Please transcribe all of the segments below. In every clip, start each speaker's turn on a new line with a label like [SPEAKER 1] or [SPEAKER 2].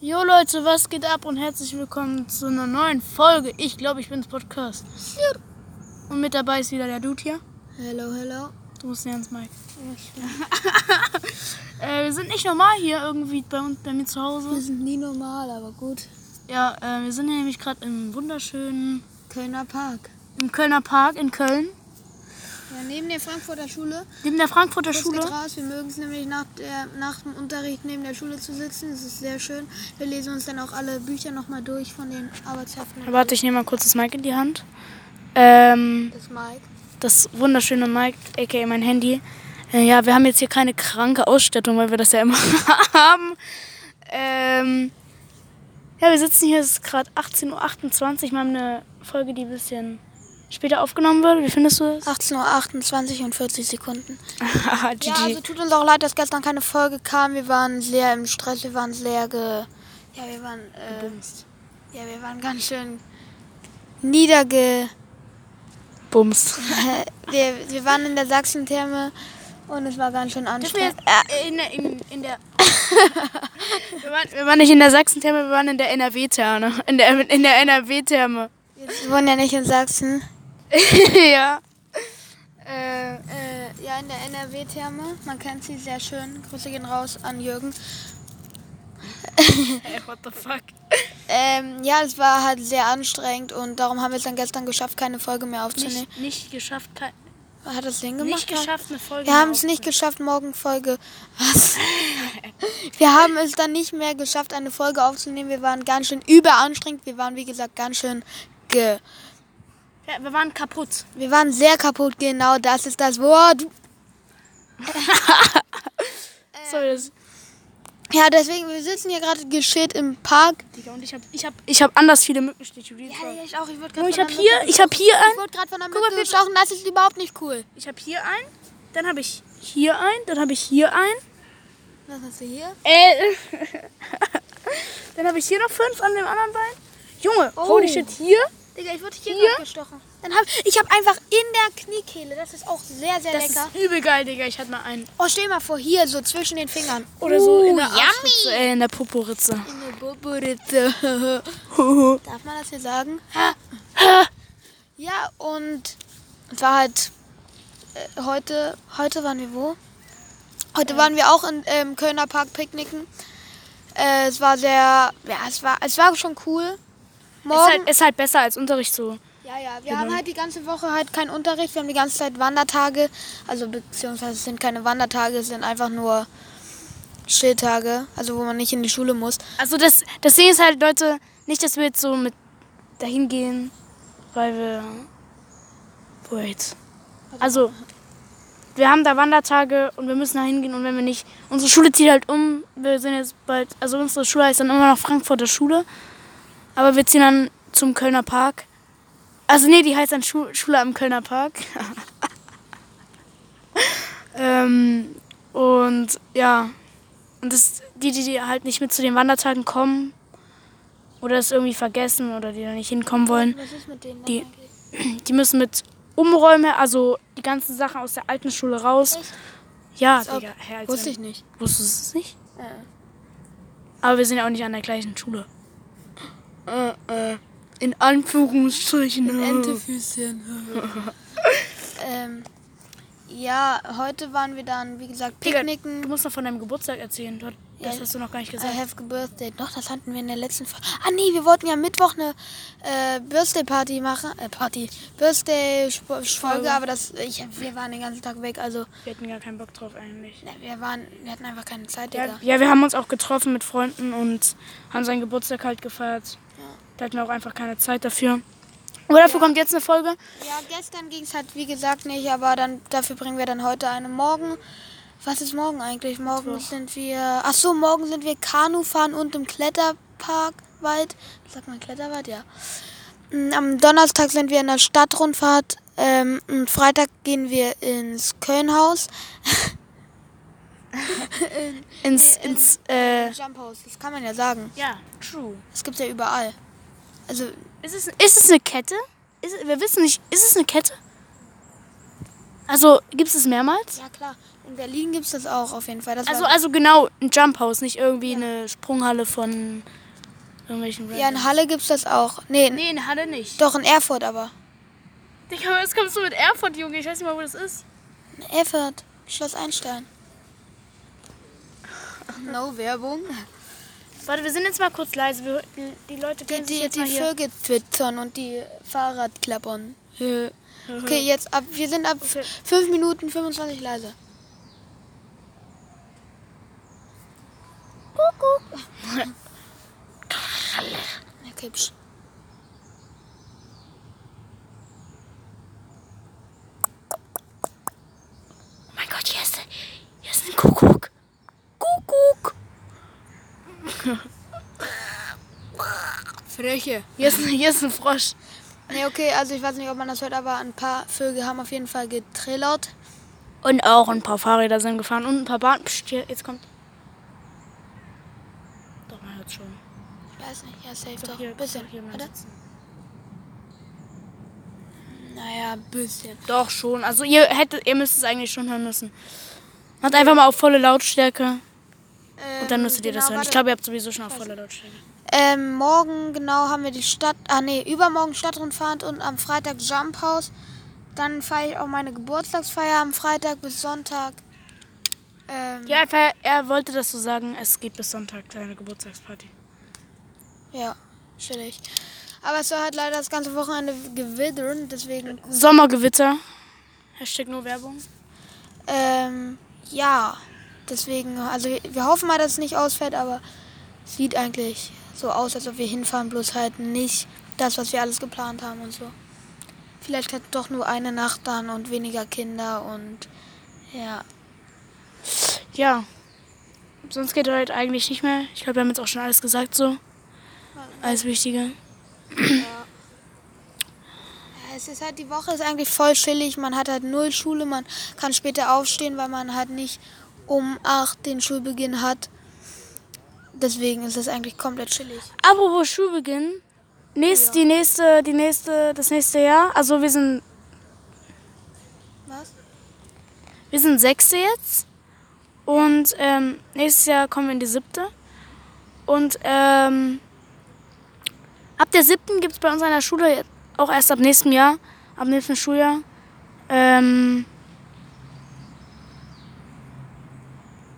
[SPEAKER 1] Jo Leute, was geht ab und herzlich willkommen zu einer neuen Folge. Ich glaube, ich bin's Podcast. Und mit dabei ist wieder der Dude hier.
[SPEAKER 2] Hello, hello.
[SPEAKER 1] Du musst näher ans Mic. äh, wir sind nicht normal hier irgendwie bei uns, bei mir zu
[SPEAKER 2] Wir
[SPEAKER 1] Hause.
[SPEAKER 2] sind nie normal, aber gut.
[SPEAKER 1] Ja, äh, wir sind hier nämlich gerade im wunderschönen,
[SPEAKER 2] Kölner Park.
[SPEAKER 1] im Kölner Park in Köln.
[SPEAKER 2] Ja, neben der Frankfurter Schule.
[SPEAKER 1] Neben der Frankfurter Schule.
[SPEAKER 2] raus. Wir mögen es nämlich nach, der, nach dem Unterricht neben der Schule zu sitzen. Das ist sehr schön. Wir lesen uns dann auch alle Bücher nochmal durch von den Arbeitsheften.
[SPEAKER 1] Warte, ich nehme mal kurz das Mic in die Hand. Ähm,
[SPEAKER 2] Das Mike.
[SPEAKER 1] das wunderschöne Mic, aka mein Handy. Äh, ja, wir haben jetzt hier keine kranke Ausstattung, weil wir das ja immer haben. Ähm, ja, wir sitzen hier, es ist gerade 18.28 Uhr. Wir haben eine Folge, die ein bisschen später aufgenommen wird. Wie findest du es?
[SPEAKER 2] 18.28 Uhr und 40 Sekunden.
[SPEAKER 1] Haha,
[SPEAKER 2] Ja,
[SPEAKER 1] GG.
[SPEAKER 2] also tut uns auch leid, dass gestern keine Folge kam. Wir waren sehr im Stress, wir waren sehr ge... Ja, wir waren... Äh, ja, wir waren ganz schön niederge...
[SPEAKER 1] Bums.
[SPEAKER 2] wir, wir waren in der Sachsentherme und es war ganz schön
[SPEAKER 1] wir
[SPEAKER 2] anstrengend.
[SPEAKER 1] äh, in der, in, in der wir, waren, wir waren nicht in der Sachsen-Therme, wir waren in der NRW-Therme. In der, in der NRW-Therme.
[SPEAKER 2] Wir wohnen ja nicht in Sachsen.
[SPEAKER 1] ja. Äh,
[SPEAKER 2] Äh, ja, in der NRW-Therme. Man kennt sie sehr schön. Grüße gehen raus an Jürgen.
[SPEAKER 1] ey, what the fuck?
[SPEAKER 2] Ähm, ja, es war halt sehr anstrengend und darum haben wir es dann gestern geschafft, keine Folge mehr aufzunehmen.
[SPEAKER 1] Nicht, nicht geschafft, kein,
[SPEAKER 2] Hat das Sinn gemacht?
[SPEAKER 1] nicht geschafft, eine Folge
[SPEAKER 2] Wir haben es nicht geschafft, morgen Folge. Was? Wir haben es dann nicht mehr geschafft, eine Folge aufzunehmen. Wir waren ganz schön überanstrengend. Wir waren, wie gesagt, ganz schön ge.
[SPEAKER 1] Ja, wir waren kaputt.
[SPEAKER 2] Wir waren sehr kaputt. Genau, das ist das Wort.
[SPEAKER 1] Sorry, das,
[SPEAKER 2] Ja, deswegen, wir sitzen hier gerade geschät im Park.
[SPEAKER 1] Digga, und ich hab, ich hab, ich hab anders viele Mückenstiche.
[SPEAKER 2] Ja,
[SPEAKER 1] jetzt.
[SPEAKER 2] ich auch. Ich wurde
[SPEAKER 1] Junge,
[SPEAKER 2] gerade
[SPEAKER 1] ich hab hier, ich hab hier
[SPEAKER 2] Ich
[SPEAKER 1] einen,
[SPEAKER 2] wurde gerade von einer
[SPEAKER 1] Guck mal,
[SPEAKER 2] Mücke gestochen. Das ist überhaupt nicht cool.
[SPEAKER 1] ich hab hier einen, dann habe ich hier einen, dann habe ich hier einen,
[SPEAKER 2] Was hast du hier?
[SPEAKER 1] äh, dann habe ich hier noch fünf an dem anderen Bein. Junge,
[SPEAKER 2] Oh.
[SPEAKER 1] holy shit, hier,
[SPEAKER 2] Digga, ich wurde hier,
[SPEAKER 1] Hier?
[SPEAKER 2] gestochen. Dann hab, ich habe einfach in der Kniekehle. Das ist auch sehr, sehr
[SPEAKER 1] das
[SPEAKER 2] lecker.
[SPEAKER 1] ist übel geil, Digga, ich hatte mal einen.
[SPEAKER 2] Oh, stell mal vor, hier, so zwischen den Fingern.
[SPEAKER 1] Oder so in der
[SPEAKER 2] Uh,
[SPEAKER 1] Arschritze, äh, in der Poporitze.
[SPEAKER 2] In der Boboritze. Darf man das hier sagen? Ja, und es war halt äh, heute, heute waren wir wo? Heute waren wir auch in, im Kölner Park picknicken. Äh, es war sehr, ja, es war, es war schon cool.
[SPEAKER 1] Ist
[SPEAKER 2] Morgen,
[SPEAKER 1] halt, ist halt besser als Unterricht so.
[SPEAKER 2] ja, ja, wir haben halt die ganze Woche halt keinen Unterricht. Wir haben die ganze Zeit Wandertage. Also beziehungsweise es sind keine Wandertage, es sind einfach nur Chilltage, also wo man nicht in die Schule muss.
[SPEAKER 1] Also das, das Ding ist halt, Leute, nicht, dass wir jetzt so mit dahin gehen, weil wir. Wait. Also, wir haben da Wandertage und wir müssen da hingehen und wenn wir nicht. Unsere Schule zieht halt um. Wir sind jetzt bald. Also, unsere Schule heißt dann immer noch Frankfurter Schule. Aber wir ziehen dann zum Kölner Park. Also, nee, die heißt dann Schu Schule am Kölner Park. ähm, und ja. Und das, die, die, die halt nicht mit zu den Wandertagen kommen oder es irgendwie vergessen oder die da nicht hinkommen wollen,
[SPEAKER 2] Was ist mit denen?
[SPEAKER 1] Die- die müssen mit Umräumen, also die ganzen Sachen aus der alten Schule raus.
[SPEAKER 2] Echt?
[SPEAKER 1] Ja. Digga. Als
[SPEAKER 2] Wusste ich nicht.
[SPEAKER 1] Wusstest du es nicht?
[SPEAKER 2] Ja.
[SPEAKER 1] Aber wir sind ja auch nicht an der gleichen Schule. Äh, äh. In Anführungsstrichen.
[SPEAKER 2] Entefüßchen. ähm, ja, heute waren wir dann, wie gesagt,
[SPEAKER 1] Digga,
[SPEAKER 2] picknicken.
[SPEAKER 1] du musst noch von deinem Geburtstag erzählen. Das
[SPEAKER 2] Ja.
[SPEAKER 1] hast du noch gar nicht
[SPEAKER 2] I
[SPEAKER 1] gesagt.
[SPEAKER 2] have a birthday. Doch, das hatten wir in der letzten Folge. Ah nee, wir wollten ja Mittwoch eine äh, Birthday Party machen. Äh, Party. Birthday Folge, aber das ich, wir waren den ganzen Tag weg, also
[SPEAKER 1] Wir hatten gar keinen Bock drauf eigentlich.
[SPEAKER 2] ne, wir waren wir hatten einfach keine Zeit,
[SPEAKER 1] Ja,
[SPEAKER 2] Digga.
[SPEAKER 1] ja, wir haben uns auch getroffen mit Freunden und haben seinen Geburtstag halt gefeiert. Da hatten wir auch einfach keine Zeit dafür. Aber dafür kommt jetzt eine Folge.
[SPEAKER 2] Ja, gestern ging es halt wie gesagt nicht, aber dann dafür bringen wir dann heute eine morgen. Was ist morgen eigentlich? Morgen
[SPEAKER 1] Mittwoch.
[SPEAKER 2] sind wir. Ach so, morgen sind wir Kanu fahren und im Kletterpark Wald. Sagt man Kletterwald? Ja. Mm, Am Donnerstag sind wir in der Stadtrundfahrt. Ähm, und Freitag gehen wir ins Kölnhaus.
[SPEAKER 1] Ins, ins, äh,
[SPEAKER 2] Jumphaus, das kann man ja sagen.
[SPEAKER 1] ja, true.
[SPEAKER 2] Das gibt's ja überall. Also,
[SPEAKER 1] Ist es, ist es eine Kette? Ist, wir wissen nicht, ist es eine Kette? Also gibt es es mehrmals?
[SPEAKER 2] Ja, klar. In Berlin gibt es das auch auf jeden Fall. Das
[SPEAKER 1] Also, also genau, ein Jump House, nicht irgendwie eine Sprunghalle von irgendwelchen
[SPEAKER 2] ja, in Halle gibt es das auch. Nee,
[SPEAKER 1] Nee, in Halle nicht.
[SPEAKER 2] doch in Erfurt aber.
[SPEAKER 1] Digga, jetzt kommst du mit Erfurt, Junge. Ich weiß nicht mal, wo das ist.
[SPEAKER 2] In Erfurt. Schloss Einstein. No Werbung.
[SPEAKER 1] Warte, wir sind jetzt mal kurz leise. Wir, die, die Leute
[SPEAKER 2] Die,
[SPEAKER 1] können sich
[SPEAKER 2] die,
[SPEAKER 1] jetzt
[SPEAKER 2] die
[SPEAKER 1] mal hier...
[SPEAKER 2] Vögel twittern und die Fahrradklappern. Okay, jetzt ab. Wir sind ab
[SPEAKER 1] Okay.
[SPEAKER 2] 5 Minuten 25 leise. Kuckuck. Okay, psch.
[SPEAKER 1] Oh mein Gott, hier ist, hier ist ein Kuckuck. Kuckuck.
[SPEAKER 2] Freche.
[SPEAKER 1] Hier ist, hier ist ein Frosch.
[SPEAKER 2] Nee, okay, also ich weiß nicht, ob man das hört, aber ein paar Vögel haben auf jeden Fall getrillert.
[SPEAKER 1] Und auch ein paar Fahrräder sind gefahren und ein paar Bahnen. Psst, hier, jetzt kommt. Doch, man hört schon.
[SPEAKER 2] Ich weiß nicht, ja, safe doch.
[SPEAKER 1] Hier,
[SPEAKER 2] Ein bisschen.
[SPEAKER 1] hier sitzen.
[SPEAKER 2] Naja, bisschen.
[SPEAKER 1] Doch schon. Also ihr hättet, ihr müsst es eigentlich schon hören müssen. Macht einfach mal auf volle Lautstärke und dann müsstet ihr das
[SPEAKER 2] genau,
[SPEAKER 1] hören. Ich glaube, ihr habt sowieso schon auf volle Lautstärke.
[SPEAKER 2] Ähm, morgen genau haben wir die Stadt, ah nee, übermorgen Stadtrundfahrt und am Freitag Jump House. Dann feiere ich auch meine Geburtstagsfeier am Freitag bis Sonntag. Ähm,
[SPEAKER 1] Ja, er, er wollte das so sagen, es geht bis Sonntag seine Geburtstagsparty.
[SPEAKER 2] ja, chillig. Aber es soll halt leider das ganze Wochenende gewittern, deswegen,
[SPEAKER 1] Sommergewitter. Hashtag nur Werbung.
[SPEAKER 2] ähm, ja, deswegen, also wir hoffen mal, dass es nicht ausfällt, aber es sieht eigentlich so aus, als ob wir hinfahren, bloß halt nicht das, was wir alles geplant haben und so. Vielleicht halt doch nur eine Nacht dann und weniger Kinder und ja.
[SPEAKER 1] Ja. Sonst geht heute eigentlich nicht mehr. Ich glaube, wir haben jetzt auch schon alles gesagt so. Alles Wichtige.
[SPEAKER 2] Ja, Es ist halt, die Woche ist eigentlich voll chillig. Man hat halt null Schule. Man kann später aufstehen, weil man halt nicht um 8 den Schulbeginn hat. Deswegen ist es eigentlich komplett chillig.
[SPEAKER 1] Apropos Schulbeginn. Nächst, die nächste, die nächste, das nächste Jahr. Also wir sind,
[SPEAKER 2] Was?
[SPEAKER 1] wir sind Sechste jetzt. Und ähm, nächstes Jahr kommen wir in die siebte. Und ähm, ab der siebten gibt es bei uns an der Schule auch erst ab nächstem Jahr, ab nächsten Schuljahr, ähm,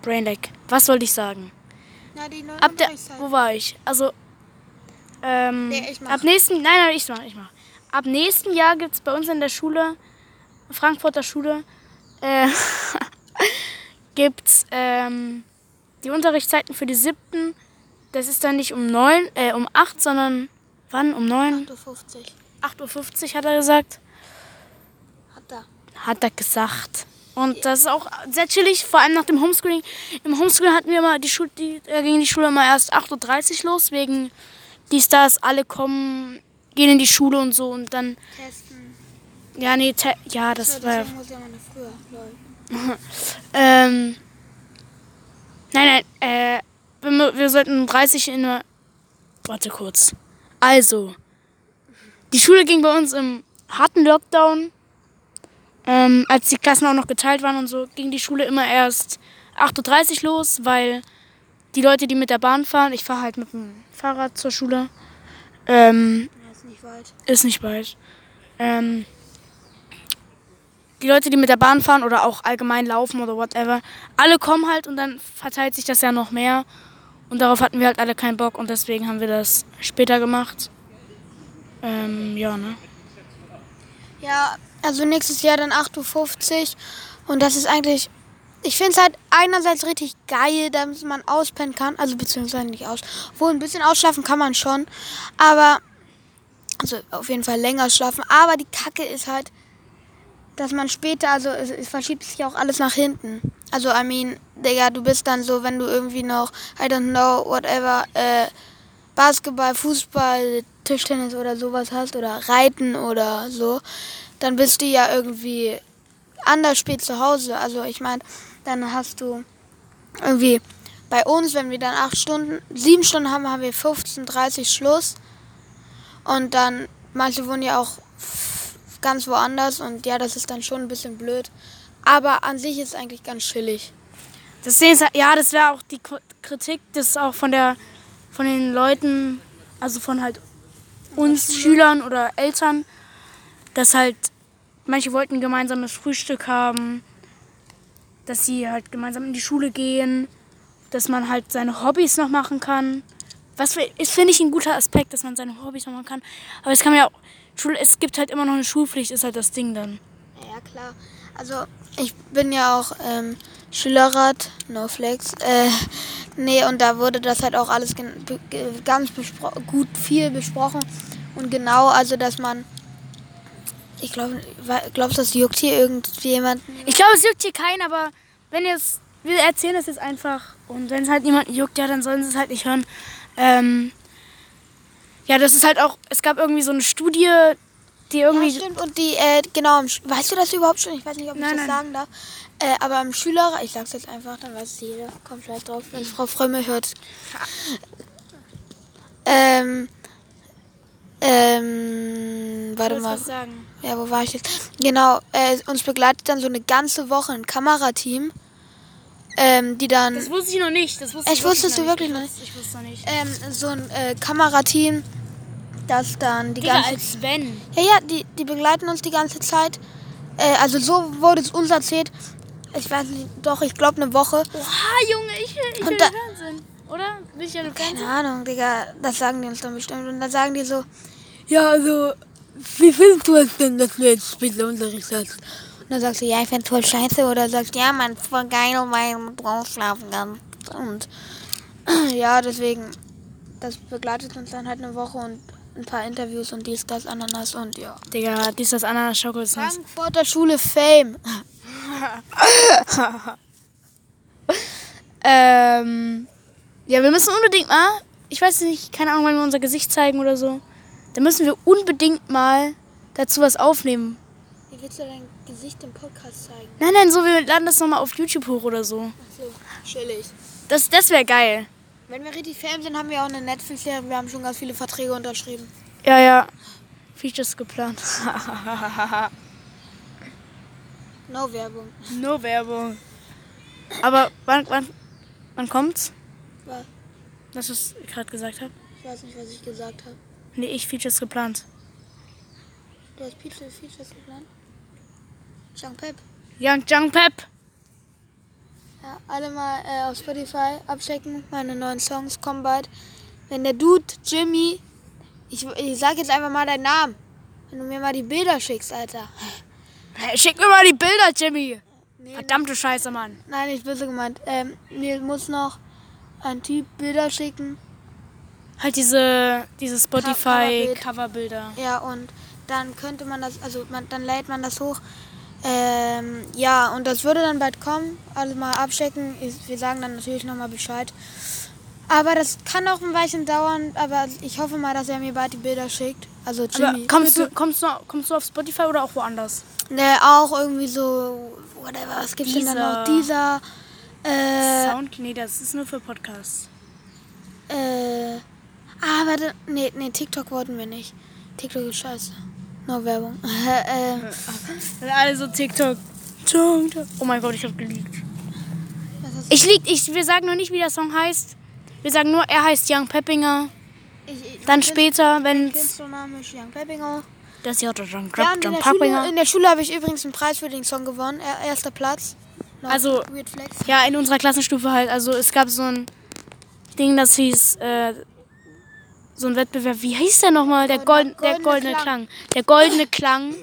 [SPEAKER 1] Brainlag. Was wollte ich sagen?
[SPEAKER 2] Na, die neue
[SPEAKER 1] Ab der, wo war ich? Also, ähm,
[SPEAKER 2] Nee, ich
[SPEAKER 1] ab nächsten, nein, nein, ich mach, ich mach. Ab nächsten Jahr gibt es bei uns in der Schule, Frankfurter Schule, äh, gibt's ähm, die Unterrichtszeiten für die siebten. Das ist dann nicht um neun, äh, um acht, sondern wann? Um neun?
[SPEAKER 2] 8.50
[SPEAKER 1] 8.50 Uhr hat er gesagt.
[SPEAKER 2] Hat er.
[SPEAKER 1] Hat er gesagt. Und das ist auch sehr chillig, vor allem nach dem Homeschooling. Im Homeschooling hatten wir immer die Schule, die, äh, ging die Schule immer erst 8.30 Uhr los, wegen dies, das, alle kommen, gehen in die Schule und so und dann,
[SPEAKER 2] Testen.
[SPEAKER 1] ja, nee, te ja, das
[SPEAKER 2] So,
[SPEAKER 1] war,
[SPEAKER 2] noch früher.
[SPEAKER 1] Ähm, nein, nein, äh, wir, wir sollten um 30 in der, warte kurz. Also, die Schule ging bei uns im harten Lockdown, ähm, als die Klassen auch noch geteilt waren und so, ging die Schule immer erst 8.30 Uhr los, weil die Leute, die mit der Bahn fahren, ich fahre halt mit dem Fahrrad zur Schule, ähm,
[SPEAKER 2] Ja, ist nicht weit.
[SPEAKER 1] ist nicht weit. Ähm, die Leute, die mit der Bahn fahren oder auch allgemein laufen oder whatever, alle kommen halt und dann verteilt sich das ja noch mehr. Und darauf hatten wir halt alle keinen Bock und deswegen haben wir das später gemacht. Ähm, ja, ne?
[SPEAKER 2] Ja, also nächstes Jahr dann 8.50 Uhr. Und das ist eigentlich, ich finde es halt einerseits richtig geil, damit man auspennen kann. Also beziehungsweise nicht aus. Wohl ein bisschen ausschlafen kann man schon. Aber, also auf jeden Fall länger schlafen. Aber die Kacke ist halt, dass man später, also es, es verschiebt sich auch alles nach hinten. Also, I mean, Digga, du bist dann so, wenn du irgendwie noch, I don't know, whatever, äh, Basketball, Fußball, Tischtennis oder sowas hast oder Reiten oder so, dann bist du ja irgendwie anders spät zu Hause. Also ich meine, dann hast du irgendwie bei uns, wenn wir dann acht Stunden, sieben Stunden haben, haben wir 15, 30 Schluss. Und dann, manche wohnen ja auch ganz woanders und ja, das ist dann schon ein bisschen blöd. Aber an sich ist es eigentlich ganz chillig.
[SPEAKER 1] Das ist, ja, das wäre auch die Kritik, das ist auch von der, von den Leuten, also von halt uns Schülern oder Eltern, dass halt manche wollten gemeinsames Frühstück haben, dass sie halt gemeinsam in die Schule gehen, dass man halt seine Hobbys noch machen kann. Was ist, finde ich, ein guter Aspekt, dass man seine Hobbys noch machen kann. Aber es kann man ja auch, es gibt halt immer noch eine Schulpflicht, ist halt das Ding dann.
[SPEAKER 2] Ja, klar. Also, ich bin ja auch ähm, Schülerrat, no flex. Äh, nee, und da wurde das halt auch alles ganz gut viel besprochen. Und genau, also, dass man. Ich glaube, glaubst du, das juckt hier irgendjemand?
[SPEAKER 1] Ich glaube, es juckt hier keinen, aber wenn jetzt, wir erzählen das jetzt einfach und wenn es halt niemanden juckt, ja, dann sollen sie es halt nicht hören. Ähm, ja, das ist halt auch, es gab irgendwie so eine Studie, die
[SPEAKER 2] Ja,
[SPEAKER 1] irgendwie,
[SPEAKER 2] stimmt. Und die, äh, genau, weißt du das überhaupt schon? Ich weiß nicht, ob ich
[SPEAKER 1] Nein,
[SPEAKER 2] das
[SPEAKER 1] nein.
[SPEAKER 2] sagen darf. Äh, aber im Schülerrat, ich sag's jetzt einfach, dann weiß es jeder. Kommt vielleicht drauf, wenn Frau Frömme hört. Ähm, ähm, warte mal.
[SPEAKER 1] sagen.
[SPEAKER 2] Ja, wo war ich jetzt? Genau, äh, uns begleitet dann so eine ganze Woche ein Kamerateam, ähm, die dann
[SPEAKER 1] Das wusste ich noch nicht. Das wusste
[SPEAKER 2] Ich wusstest du wirklich
[SPEAKER 1] ich
[SPEAKER 2] noch
[SPEAKER 1] wusste- Ich wusste noch nicht.
[SPEAKER 2] ähm, so ein äh, Kamerateam, das dann die
[SPEAKER 1] Digga,
[SPEAKER 2] ganze
[SPEAKER 1] als wenn.
[SPEAKER 2] Ja, ja, die, die begleiten uns die ganze Zeit. Äh, also so wurde es uns erzählt. Ich weiß nicht, doch, ich glaube eine Woche.
[SPEAKER 1] Oha, Junge, ich will, ich
[SPEAKER 2] Und
[SPEAKER 1] will
[SPEAKER 2] da-
[SPEAKER 1] im Fernsehen. Oder? Will ich ja?
[SPEAKER 2] Keine Ahnung, Digga, das sagen die uns dann bestimmt. Und dann sagen die so, ja, also, wie findest du es denn, dass du jetzt später Unterricht hast? Und dann sagst du, ja, ich find's voll scheiße. Oder sagst, ja, man, voll geil, weil man drauf schlafen kann. Und ja, deswegen, das begleitet uns dann halt eine Woche und ein paar Interviews und dies, das, Ananas und ja.
[SPEAKER 1] Digga, dies, das Ananas Schoko ist.
[SPEAKER 2] Frankfurter Schule Fame.
[SPEAKER 1] Ähm, ja, wir müssen unbedingt mal, ich weiß nicht, keine Ahnung, wenn wir unser Gesicht zeigen oder so, dann müssen wir unbedingt mal dazu was aufnehmen.
[SPEAKER 2] Wie willst du dein Gesicht im Podcast zeigen?
[SPEAKER 1] Nein, nein, so, wir laden das nochmal auf YouTube hoch oder so.
[SPEAKER 2] Achso, chillig.
[SPEAKER 1] Das, das wäre geil.
[SPEAKER 2] Wenn wir richtig Fame sind, haben wir auch eine Netflix-Serie. Wir haben schon ganz viele Verträge unterschrieben.
[SPEAKER 1] Ja, ja. Features geplant.
[SPEAKER 2] No Werbung.
[SPEAKER 1] no Werbung. Aber wann, wann, wann kommt's?
[SPEAKER 2] Was?
[SPEAKER 1] Das, was ich gerade gesagt habe?
[SPEAKER 2] Ich weiß nicht, was ich gesagt habe.
[SPEAKER 1] Nee, ich Features geplant.
[SPEAKER 2] Du hast Features, Features geplant? Jean Pep.
[SPEAKER 1] Young Jung Pep.
[SPEAKER 2] Ja, alle mal äh, auf Spotify abchecken. Meine neuen Songs kommen bald. Wenn der Dude, Jimmy, ich, ich sag jetzt einfach mal deinen Namen. Wenn du mir mal die Bilder schickst, Alter.
[SPEAKER 1] Hey, schick mir mal die Bilder, Jimmy.
[SPEAKER 2] Nee,
[SPEAKER 1] Verdammte Scheiße, Mann.
[SPEAKER 2] Nein, nicht böse gemeint. Ähm, mir muss noch ein Typ Bilder schicken.
[SPEAKER 1] Halt diese, diese
[SPEAKER 2] Coverbild.
[SPEAKER 1] Spotify-Coverbilder.
[SPEAKER 2] Ja, und dann könnte man das, also man, dann lädt man das hoch. Ähm, ja, und das würde dann bald kommen. Also mal abchecken. Wir sagen dann natürlich nochmal Bescheid. Aber das kann auch ein Weilchen dauern, aber ich hoffe mal, dass er mir bald die Bilder schickt. Also
[SPEAKER 1] Aber
[SPEAKER 2] Jimmy.
[SPEAKER 1] kommst du, kommst, du, kommst du auf Spotify oder auch woanders?
[SPEAKER 2] Ne, auch irgendwie so, whatever, was gibt's denn da noch? Dieser, äh,
[SPEAKER 1] Sound? Nee, das ist nur für Podcasts.
[SPEAKER 2] äh, ah, warte, nee, nee, TikTok wollten wir nicht. TikTok ist scheiße. No Werbung. äh,
[SPEAKER 1] Also TikTok. TikTok. Oh mein Gott, ich hab geliebt. Ich lieg, ich, wir sagen nur nicht, wie der Song heißt. Wir sagen nur, er heißt Young Peppinger.
[SPEAKER 2] ich, ich,
[SPEAKER 1] Dann später, wenn
[SPEAKER 2] ist Young Peppinger.
[SPEAKER 1] das hier oder Young,
[SPEAKER 2] Ja,
[SPEAKER 1] Young
[SPEAKER 2] der, Schule,
[SPEAKER 1] Peppinger.
[SPEAKER 2] in der Schule habe ich übrigens einen Preis für den Song gewonnen. Er, erster Platz.
[SPEAKER 1] Also-
[SPEAKER 2] Weird Flex.
[SPEAKER 1] Ja, in unserer Klassenstufe halt. Also es gab so ein Ding, das hieß, äh, so ein Wettbewerb. Wie hieß der nochmal? Der, Gold, der
[SPEAKER 2] goldene Klang.
[SPEAKER 1] Der goldene Klang.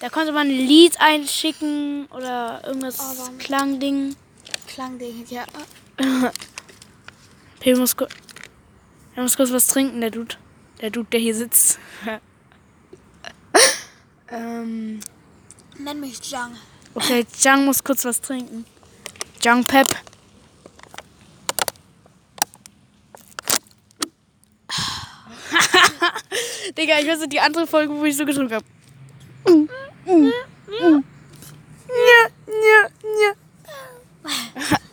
[SPEAKER 1] Da konnte man ein Lied einschicken oder irgendwas
[SPEAKER 2] Oh, warum-
[SPEAKER 1] Klangding.
[SPEAKER 2] Klangding, ja.
[SPEAKER 1] P muss, er muss kurz was trinken, der Dude. Der Dude, der hier sitzt. ähm,
[SPEAKER 2] Nenn mich Jang.
[SPEAKER 1] okay, Jang muss kurz was trinken. Jang Pep. Digga, ich weiß nicht, die andere Folge, wo ich so geschrien habe.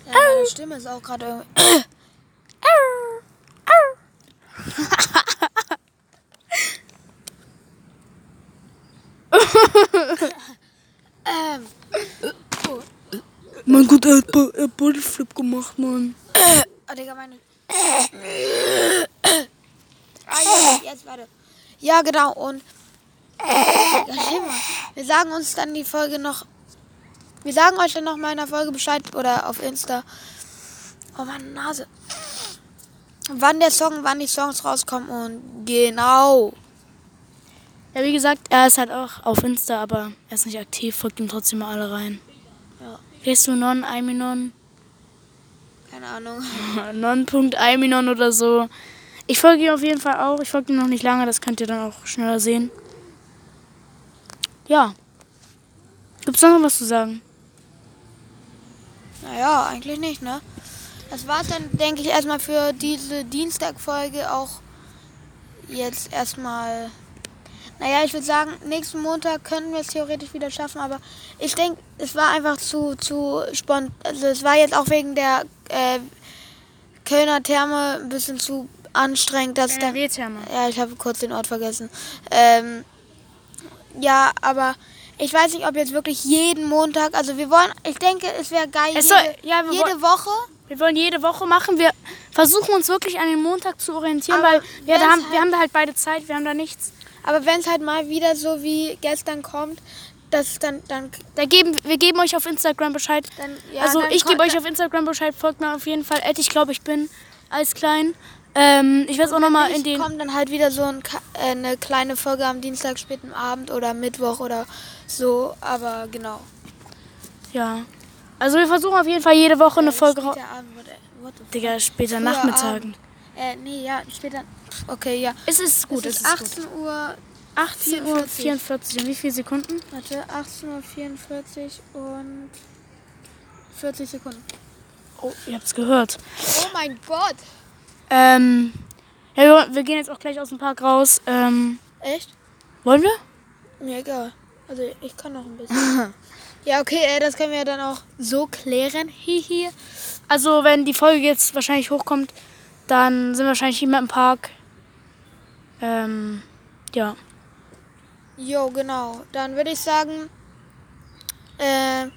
[SPEAKER 1] Ja,
[SPEAKER 2] meine Stimme ist auch gerade. ähm.
[SPEAKER 1] Mein Gott,
[SPEAKER 2] er hat Bodyflip gemacht, Mann. Oh, Digga, meine warte. Ja, genau, und. Wir sagen uns dann die Folge noch. Wir sagen euch dann noch mal in der Folge Bescheid oder auf Insta. Oh, meine Nase. Wann der Song, wann die Songs rauskommen und genau.
[SPEAKER 1] Ja, wie gesagt, er ist halt auch auf Insta, aber er ist nicht aktiv. Folgt ihm trotzdem mal alle rein.
[SPEAKER 2] Ja,
[SPEAKER 1] Gehst du Non, Aiminon?
[SPEAKER 2] keine Ahnung.
[SPEAKER 1] Non.Aiminon oder so. Ich folge ihm auf jeden Fall auch. Ich folge ihm noch nicht lange, das könnt ihr dann auch schneller sehen. Ja. Gibt's noch was zu sagen?
[SPEAKER 2] Naja, eigentlich nicht, ne? Das war's dann, denke ich, erstmal für diese Dienstagfolge auch jetzt erstmal. Naja, ich würde sagen, nächsten Montag können wir es theoretisch wieder schaffen, aber ich denke, es war einfach zu, zu spontan. Also, es war jetzt auch wegen der äh, Kölner Therme ein bisschen zu anstrengend, dass dann.
[SPEAKER 1] Therme.
[SPEAKER 2] Ja, ich habe kurz den Ort vergessen. Ähm, ja, aber ich weiß nicht, ob jetzt wirklich jeden Montag, also wir wollen, ich denke, es wäre geil,
[SPEAKER 1] Es
[SPEAKER 2] jede,
[SPEAKER 1] soll- ja, wir
[SPEAKER 2] jede Woche.
[SPEAKER 1] Wir wollen jede Woche machen. Wir versuchen uns wirklich an den Montag zu orientieren,
[SPEAKER 2] Aber
[SPEAKER 1] weil wir, da haben, wir
[SPEAKER 2] halt-
[SPEAKER 1] haben da halt beide Zeit, wir haben da nichts.
[SPEAKER 2] Aber wenn es halt mal wieder so wie gestern kommt, dass dann, dann,
[SPEAKER 1] Da geben, wir geben euch auf Instagram Bescheid.
[SPEAKER 2] dann ja,
[SPEAKER 1] also
[SPEAKER 2] dann
[SPEAKER 1] ich gebe euch auf Instagram Bescheid, folgt mir auf jeden Fall. Ed, ich glaube, ich bin als klein. Ähm, ich werde es auch nochmal in den.
[SPEAKER 2] kommt dann halt wieder so ein, äh, eine kleine Folge am Dienstag späten Abend oder Mittwoch oder so, aber genau.
[SPEAKER 1] Ja. Also wir versuchen auf jeden Fall jede Woche eine Folge raus.
[SPEAKER 2] Später Abend, what, what?
[SPEAKER 1] Digga, später
[SPEAKER 2] Früher
[SPEAKER 1] Nachmittagen.
[SPEAKER 2] Abend. Äh, nee, ja, später. Okay, ja.
[SPEAKER 1] Es ist gut,
[SPEAKER 2] es
[SPEAKER 1] es
[SPEAKER 2] ist
[SPEAKER 1] ist gut.
[SPEAKER 2] 18 Uhr,
[SPEAKER 1] 18 Uhr 44. Und wie viele Sekunden?
[SPEAKER 2] warte, 18 Uhr 44 und 40 Sekunden.
[SPEAKER 1] Oh, ihr habt's gehört.
[SPEAKER 2] Oh mein Gott!
[SPEAKER 1] Ähm, ja, wir, gehen jetzt auch gleich aus dem Park raus. Ähm,
[SPEAKER 2] Echt?
[SPEAKER 1] wollen wir?
[SPEAKER 2] Mir egal. Also ich kann noch ein bisschen. ja, okay, äh, das können wir dann auch so klären. Hihi.
[SPEAKER 1] Also, wenn die Folge jetzt wahrscheinlich hochkommt, dann sind wir wahrscheinlich mehr im Park. Ähm, ja.
[SPEAKER 2] Jo, genau. Dann würde ich sagen, äh,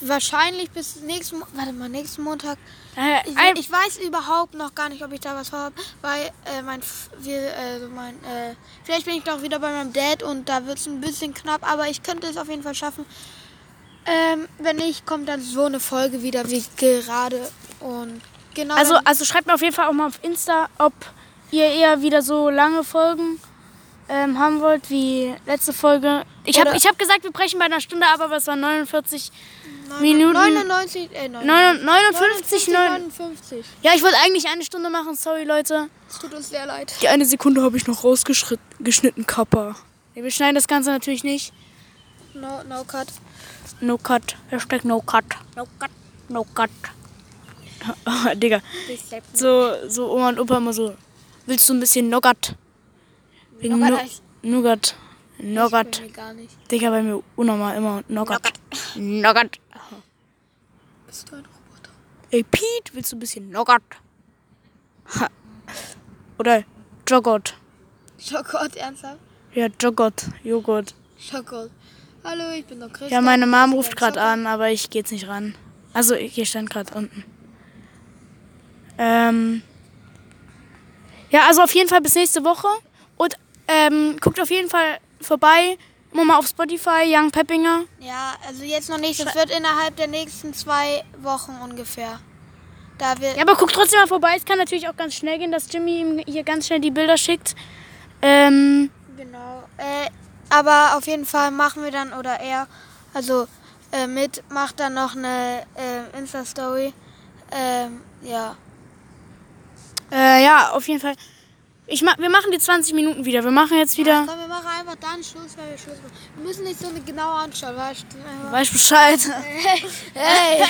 [SPEAKER 2] wahrscheinlich bis nächsten, warte mal, nächsten Montag.
[SPEAKER 1] Äh,
[SPEAKER 2] Ich, ich weiß überhaupt noch gar nicht, ob ich da was vorhabe, weil äh, mein, wir, äh, so mein, äh, vielleicht bin ich doch wieder bei meinem Dad und da wird es ein bisschen knapp, aber ich könnte es auf jeden Fall schaffen. Ähm, wenn nicht, kommt dann so eine Folge wieder wie gerade und genau.
[SPEAKER 1] also, also schreibt mir auf jeden Fall auch mal auf Insta, ob ihr eher wieder so lange Folgen ähm, haben wollt wie letzte Folge. Ich habe hab gesagt, wir brechen bei einer Stunde ab, aber es waren 49
[SPEAKER 2] neun-
[SPEAKER 1] Minuten.
[SPEAKER 2] 99, äh,
[SPEAKER 1] 59,
[SPEAKER 2] 59,
[SPEAKER 1] 9.
[SPEAKER 2] 59.
[SPEAKER 1] Ja, ich wollte eigentlich eine Stunde machen, sorry Leute.
[SPEAKER 2] Es tut uns sehr leid.
[SPEAKER 1] Die eine Sekunde habe ich noch rausgeschnitten, Kappa. Nee, wir schneiden das Ganze natürlich nicht.
[SPEAKER 2] No, no cut.
[SPEAKER 1] No cut. Hashtag no cut. No cut. No cut. Digga. So, so Oma und Opa immer so. Willst du ein bisschen Nougat? Wegen
[SPEAKER 2] Nougat heißt-
[SPEAKER 1] Nougat. Nougat. Digga, bei mir unnormal immer Nougat. Nougat.
[SPEAKER 2] Bist du ein Roboter?
[SPEAKER 1] Ey, Pete, willst du ein bisschen Nougat? Ha. Oder Joghurt.
[SPEAKER 2] Schokolade, ernsthaft?
[SPEAKER 1] Ja, Joghurt. Joghurt.
[SPEAKER 2] Schokolade. Hallo, ich bin der Christian.
[SPEAKER 1] Ja, meine Mom ruft gerade an, aber ich gehe jetzt nicht ran. Also, ich hier stand gerade unten. Ähm. Ja, also auf jeden Fall bis nächste Woche. Und ähm, guckt auf jeden Fall vorbei. Mal auf Spotify, Young Peppinger.
[SPEAKER 2] Ja, also jetzt noch nicht. Das wird innerhalb der nächsten zwei Wochen ungefähr. Da wir.
[SPEAKER 1] Ja, aber guckt trotzdem mal vorbei. Es kann natürlich auch ganz schnell gehen, dass Jimmy ihm hier ganz schnell die Bilder schickt. Ähm,
[SPEAKER 2] Genau. Äh, aber auf jeden Fall machen wir dann, oder er, also äh, mit, macht dann noch eine äh, Insta-Story. Ähm, ja.
[SPEAKER 1] äh, ja, auf jeden Fall. Ich ma wir machen die 20 Minuten wieder. Wir machen jetzt wieder.
[SPEAKER 2] Komm, wir machen einfach dann Schluss, weil wir Schluss machen. Wir müssen nicht so eine genau anschauen, weißt du?
[SPEAKER 1] Weißt Bescheid.
[SPEAKER 2] Hey!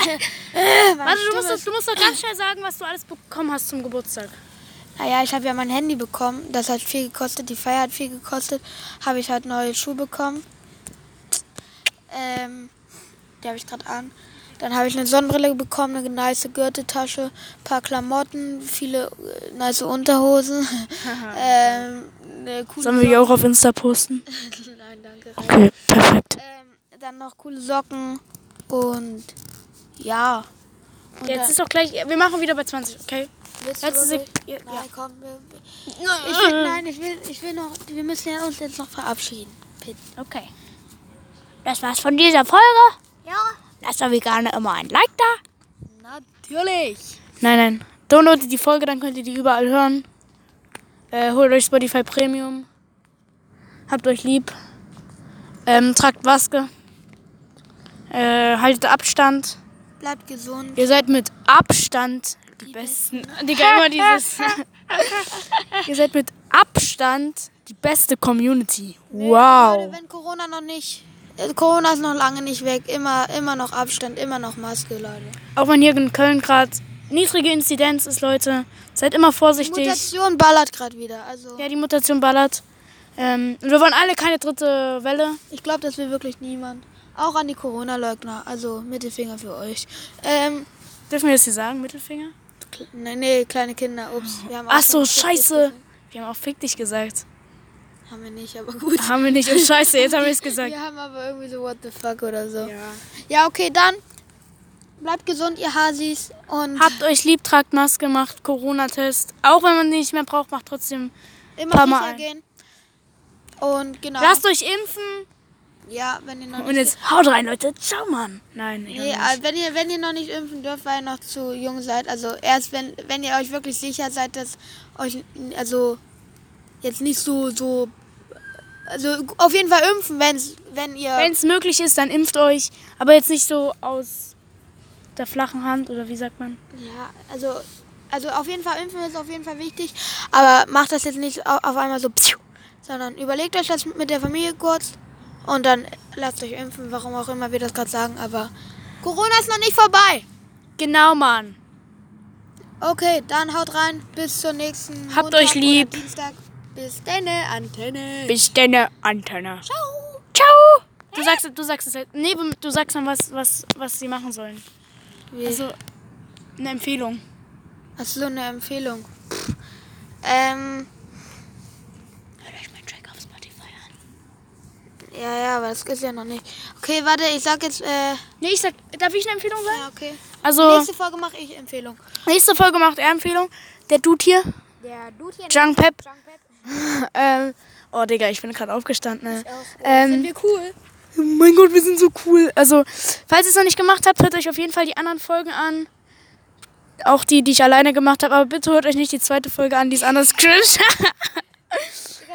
[SPEAKER 1] Warte, du musst, doch- du musst doch ganz schnell sagen, was du alles bekommen hast zum Geburtstag.
[SPEAKER 2] Naja, ich habe ja mein Handy bekommen. Das hat viel gekostet. Die Feier hat viel gekostet. Habe ich halt neue Schuhe bekommen. Ähm, die habe ich gerade an. Dann habe ich eine Sonnenbrille bekommen, eine nice Gürteltasche, paar Klamotten, viele äh, nice Unterhosen. ähm, eine coole
[SPEAKER 1] Sollen wir die auch auf Insta posten?
[SPEAKER 2] Nein, danke.
[SPEAKER 1] Okay, perfekt.
[SPEAKER 2] Ähm, dann noch coole Socken und ja, Und
[SPEAKER 1] Jetzt ist auch gleich. Wir machen wieder bei 20, okay?
[SPEAKER 2] Willst du
[SPEAKER 1] Letzte? Sek ja,
[SPEAKER 2] Nein,
[SPEAKER 1] ja.
[SPEAKER 2] komm. Wir, ich will, nein, ich will, ich will noch. Wir müssen ja uns jetzt noch verabschieden. Bitte.
[SPEAKER 1] Okay. Das war's von dieser Folge. Ja. Lasst doch wie gerne immer ein Like da.
[SPEAKER 2] Natürlich.
[SPEAKER 1] Nein, nein. Downloadet die Folge, dann könnt ihr die überall hören. Äh, holt euch Spotify Premium. Habt euch lieb. Ähm, tragt Maske. Äh, haltet Abstand.
[SPEAKER 2] Bleibt gesund.
[SPEAKER 1] Ihr seid mit Abstand die besten. Digga, immer dieses. ihr seid mit Abstand die beste Community.
[SPEAKER 2] Leute,
[SPEAKER 1] Wow.
[SPEAKER 2] wenn Corona noch nicht. Äh, Corona ist noch lange nicht weg. Immer, immer noch Abstand, immer noch Maske, Leute.
[SPEAKER 1] Auch wenn hier in Köln gerade niedrige Inzidenz ist, Leute, seid immer vorsichtig.
[SPEAKER 2] Mutation ballert gerade wieder. Also
[SPEAKER 1] Ja, die Mutation ballert. Ähm, und wir wollen alle keine dritte Welle.
[SPEAKER 2] ich glaube, das will wirklich niemand. Auch an die Corona-Leugner. Also Mittelfinger für euch. Ähm,
[SPEAKER 1] Dürfen wir das hier sagen, Mittelfinger?
[SPEAKER 2] kle- nee, nee, kleine Kinder. Ups. Wir haben
[SPEAKER 1] Ach so, scheiße. Wir haben auch fick dich gesagt.
[SPEAKER 2] Haben wir nicht, aber gut.
[SPEAKER 1] Haben wir nicht. Oh, scheiße, jetzt haben wir es gesagt.
[SPEAKER 2] Wir haben aber irgendwie so what the fuck oder so. Ja, okay, dann bleibt gesund, ihr Hasis. Und
[SPEAKER 1] Habt euch lieb, tragt Maske, macht Corona-Test. Auch wenn man die nicht mehr braucht, macht trotzdem.
[SPEAKER 2] immer
[SPEAKER 1] paar Mal
[SPEAKER 2] gehen. Und genau.
[SPEAKER 1] Lasst euch impfen.
[SPEAKER 2] ja, wenn ihr noch
[SPEAKER 1] Und
[SPEAKER 2] nicht.
[SPEAKER 1] jetzt haut rein, Leute. Ciao, Mann. Nein,
[SPEAKER 2] Nee,
[SPEAKER 1] nicht.
[SPEAKER 2] wenn ihr, wenn ihr noch nicht impfen dürft, weil ihr noch zu jung seid, also erst wenn, wenn ihr euch wirklich sicher seid, dass euch, also jetzt nicht so, so, also auf jeden Fall impfen, wenn's, wenn ihr,
[SPEAKER 1] Wenn es möglich ist, dann impft euch. Aber jetzt nicht so aus der flachen Hand oder wie sagt man?
[SPEAKER 2] ja, also, also auf jeden Fall impfen ist auf jeden Fall wichtig, aber macht das jetzt nicht au- auf einmal so, sondern überlegt euch das mit der Familie kurz und dann lasst euch impfen, warum auch immer wir das gerade sagen, aber Corona ist noch nicht vorbei.
[SPEAKER 1] Genau, Mann.
[SPEAKER 2] Okay, dann haut rein. Bis zur nächsten
[SPEAKER 1] Habt euch
[SPEAKER 2] oder
[SPEAKER 1] lieb.
[SPEAKER 2] Dienstag. Bis deine Antenne.
[SPEAKER 1] Bis deine Antenne.
[SPEAKER 2] Ciao.
[SPEAKER 1] Ciao. Du sagst, du sagst es jetzt. Nee, du sagst dann, was, was, was sie machen sollen.
[SPEAKER 2] Also,
[SPEAKER 1] Also, eine Empfehlung.
[SPEAKER 2] Achso, eine Empfehlung. Pff. Ähm,
[SPEAKER 1] Hört euch meinen Track auf Spotify an.
[SPEAKER 2] ja, ja, aber das ist ja noch nicht. Okay, warte, ich sag jetzt, äh,
[SPEAKER 1] Nee, ich sag, darf ich eine Empfehlung sagen?
[SPEAKER 2] ja, okay.
[SPEAKER 1] Also,
[SPEAKER 2] Nächste Folge mache ich Empfehlung.
[SPEAKER 1] nächste Folge macht er Empfehlung. Der Dude hier,
[SPEAKER 2] Der Dude hier.
[SPEAKER 1] Jung Pep.
[SPEAKER 2] Jung Pep.
[SPEAKER 1] Ähm, oh, Digga, ich bin gerade aufgestanden. Ne? Ähm,
[SPEAKER 2] Sind wir cool?
[SPEAKER 1] Oh mein Gott, wir sind so cool. Also, falls ihr es noch nicht gemacht habt, hört euch auf jeden Fall die anderen Folgen an. Auch die, die ich alleine gemacht habe. Aber bitte hört euch nicht die zweite Folge an, die ist anders cringe.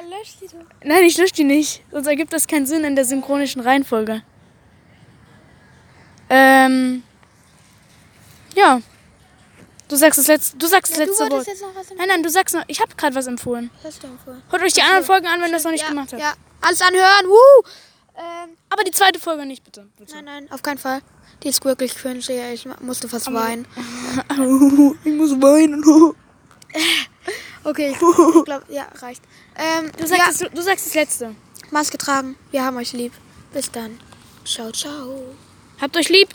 [SPEAKER 2] löscht die doch.
[SPEAKER 1] Nein, ich lösche die nicht. Sonst ergibt das keinen Sinn in der synchronischen Reihenfolge. Ähm. Ja. Du sagst das letzte, du sagst das
[SPEAKER 2] Ja,
[SPEAKER 1] letzte Wort. Nein, nein, du sagst noch. Ich habe gerade was empfohlen.
[SPEAKER 2] Was hast du empfohlen?
[SPEAKER 1] Hört euch die anderen Folgen an, wenn ihr das noch nicht
[SPEAKER 2] ja,
[SPEAKER 1] gemacht habt.
[SPEAKER 2] Ja, alles anhören. Woo! Ähm,
[SPEAKER 1] Aber die zweite Folge nicht, bitte. bitte.
[SPEAKER 2] nein, nein, auf keinen Fall. Die ist wirklich cringe, ja, ich musste fast weinen.
[SPEAKER 1] ich muss weinen.
[SPEAKER 2] Okay, ich, ich glaube, ja, reicht. Ähm,
[SPEAKER 1] Du sagst,
[SPEAKER 2] ja,
[SPEAKER 1] das, du sagst das letzte.
[SPEAKER 2] Maske tragen. Wir haben euch lieb. Bis dann. Ciao, ciao.
[SPEAKER 1] Habt euch lieb.